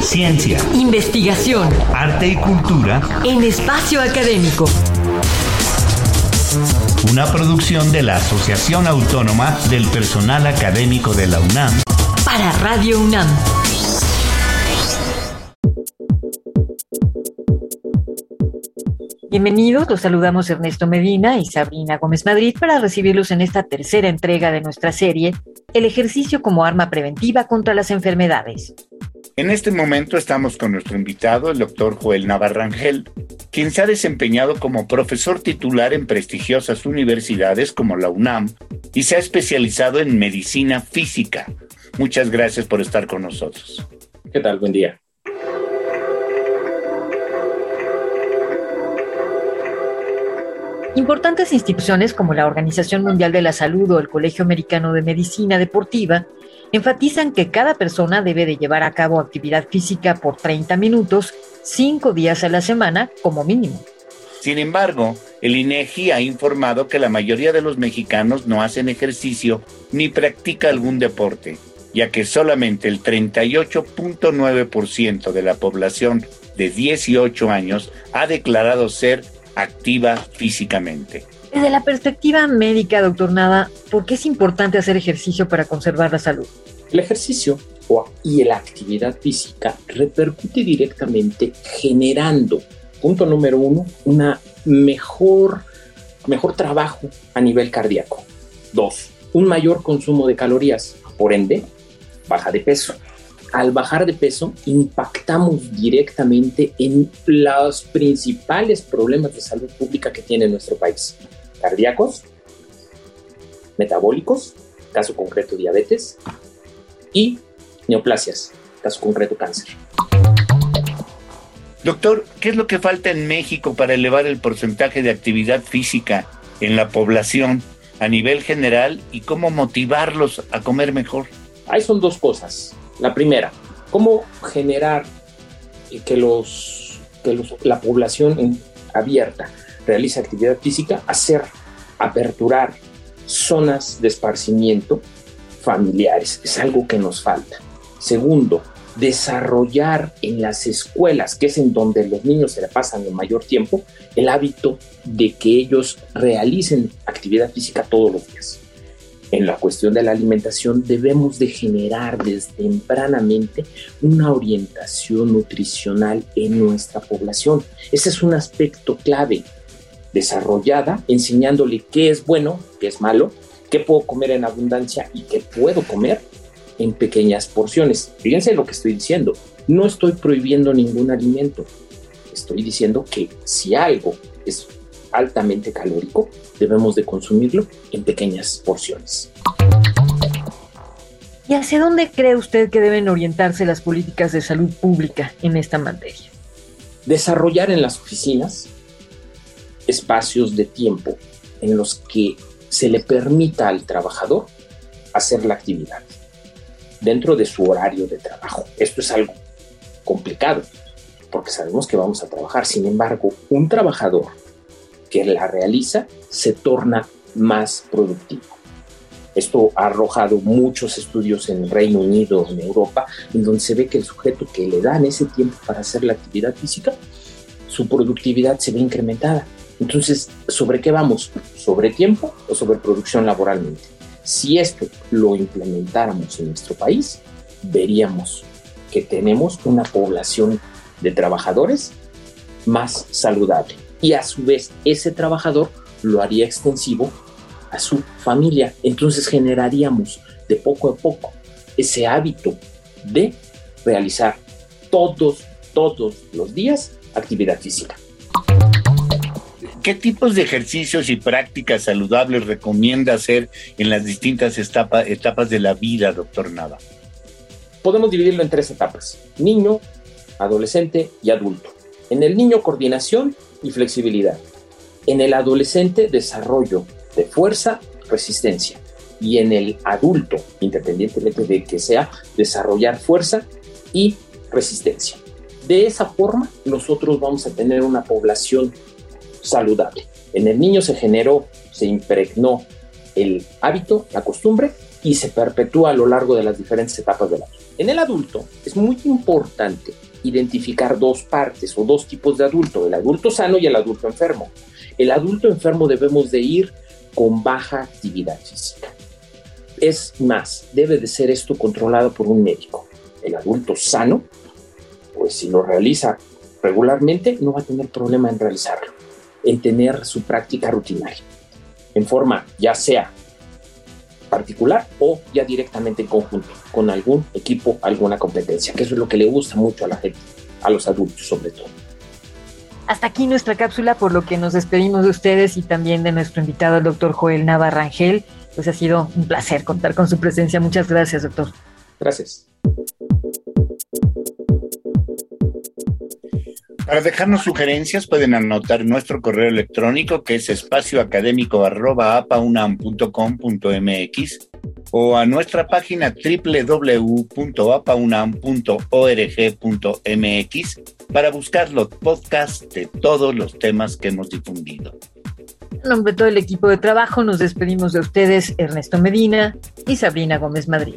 Ciencia, Investigación arte y cultura. en espacio académico. Una producción de la Asociación Autónoma del Personal Académico de la UNAM. Para Radio UNAM. Bienvenidos, los saludamos Ernesto Medina y Sabrina Gómez Madrid para recibirlos en esta tercera entrega de nuestra serie, El ejercicio como arma preventiva contra las enfermedades. En este momento estamos con nuestro invitado, el doctor Joel Navarrangel, quien se ha desempeñado como profesor titular en prestigiosas universidades como la UNAM y se ha especializado en medicina física. Muchas gracias por estar con nosotros. ¿Qué tal? Buen día. Importantes instituciones como la Organización Mundial de la Salud o el Colegio Americano de Medicina Deportiva enfatizan que cada persona debe de llevar a cabo actividad física por 30 minutos, 5 días a la semana como mínimo. Sin embargo, el INEGI ha informado que la mayoría de los mexicanos no hacen ejercicio ni practica algún deporte, ya que solamente el 38.9% de la población de 18 años ha declarado ser activa físicamente. Desde la perspectiva médica, doctor Nada, ¿por qué es importante hacer ejercicio para conservar la salud? El ejercicio y la actividad física repercute directamente generando, punto número uno, una mejor, mejor trabajo a nivel cardíaco. Dos, un mayor consumo de calorías, por ende, baja de peso. Al bajar de peso, impactamos directamente en los principales problemas de salud pública que tiene nuestro país. Cardíacos, metabólicos, caso concreto diabetes, y neoplasias, caso concreto cáncer. Doctor, ¿qué es lo que falta en México para elevar el porcentaje de actividad física en la población a nivel general y cómo motivarlos a comer mejor? Ahí son dos cosas. La primera, cómo generar que, los, que los- la población abierta realice actividad física, hacer, aperturar zonas de esparcimiento familiares. Es algo que nos falta. Segundo, desarrollar en las escuelas, que es en donde los niños se la pasan el mayor tiempo, el hábito de que ellos realicen actividad física todos los días en la cuestión de la alimentación debemos de generar desde tempranamente una orientación nutricional en nuestra población. Ese es un aspecto clave, desarrollada, enseñándole qué es bueno, qué es malo, qué puedo comer en abundancia y qué puedo comer en pequeñas porciones. Fíjense lo que estoy diciendo, no estoy prohibiendo ningún alimento, estoy diciendo que si algo es altamente calórico, debemos de consumirlo en pequeñas porciones. ¿Y hacia dónde cree usted que deben orientarse las políticas de salud pública en esta materia? Desarrollar en las oficinas espacios de tiempo en los que se le permita al trabajador hacer la actividad dentro de su horario de trabajo. Esto es algo complicado porque sabemos que vamos a trabajar. Sin embargo, un trabajador que la realiza se torna más productivo. Esto ha arrojado muchos estudios en Reino Unido, en Europa, en donde se ve que el sujeto que le dan ese tiempo para hacer la actividad física, su productividad se ve incrementada. Entonces, ¿sobre qué vamos? ¿Sobre tiempo o sobre producción laboralmente? Si esto lo implementáramos en nuestro país, veríamos que tenemos una población de trabajadores más saludable. Y a su vez, ese trabajador lo haría extensivo a su familia. Entonces generaríamos de poco a poco ese hábito de realizar todos, todos los días actividad física. ¿Qué tipos de ejercicios y prácticas saludables recomienda hacer en las distintas etapa- etapas de la vida, doctor Nava? Podemos dividirlo en tres etapas, niño, adolescente y adulto. En el niño, coordinación y flexibilidad. En el adolescente, desarrollo de fuerza, resistencia. Y en el adulto, independientemente de que sea, desarrollar fuerza y resistencia. De esa forma, nosotros vamos a tener una población saludable. En el niño se generó, se impregnó el hábito, la costumbre, y se perpetúa a lo largo de las diferentes etapas de la vida. En el adulto es muy importante identificar dos partes o dos tipos de adulto, el adulto sano y el adulto enfermo. El adulto enfermo debemos de ir con baja actividad física. Es más, debe de ser esto controlado por un médico. El adulto sano, pues si lo realiza regularmente, no va a tener problema en realizarlo, en tener su práctica rutinaria, en forma ya sea particular o ya directamente en conjunto con algún equipo, alguna competencia, que eso es lo que le gusta mucho a la gente, a los adultos sobre todo. Hasta aquí nuestra cápsula, por lo que nos despedimos de ustedes y también de nuestro invitado, el doctor Joel Navarrangel. Pues ha sido un placer contar con su presencia. Muchas gracias, doctor. Gracias. Para dejarnos sugerencias pueden anotar nuestro correo electrónico que es espacioacadémico.apaunam.com.mx o a nuestra página www.apaunam.org.mx para buscar los podcasts de todos los temas que hemos difundido. En nombre de todo el equipo de trabajo nos despedimos de ustedes Ernesto Medina y Sabrina Gómez Madrid.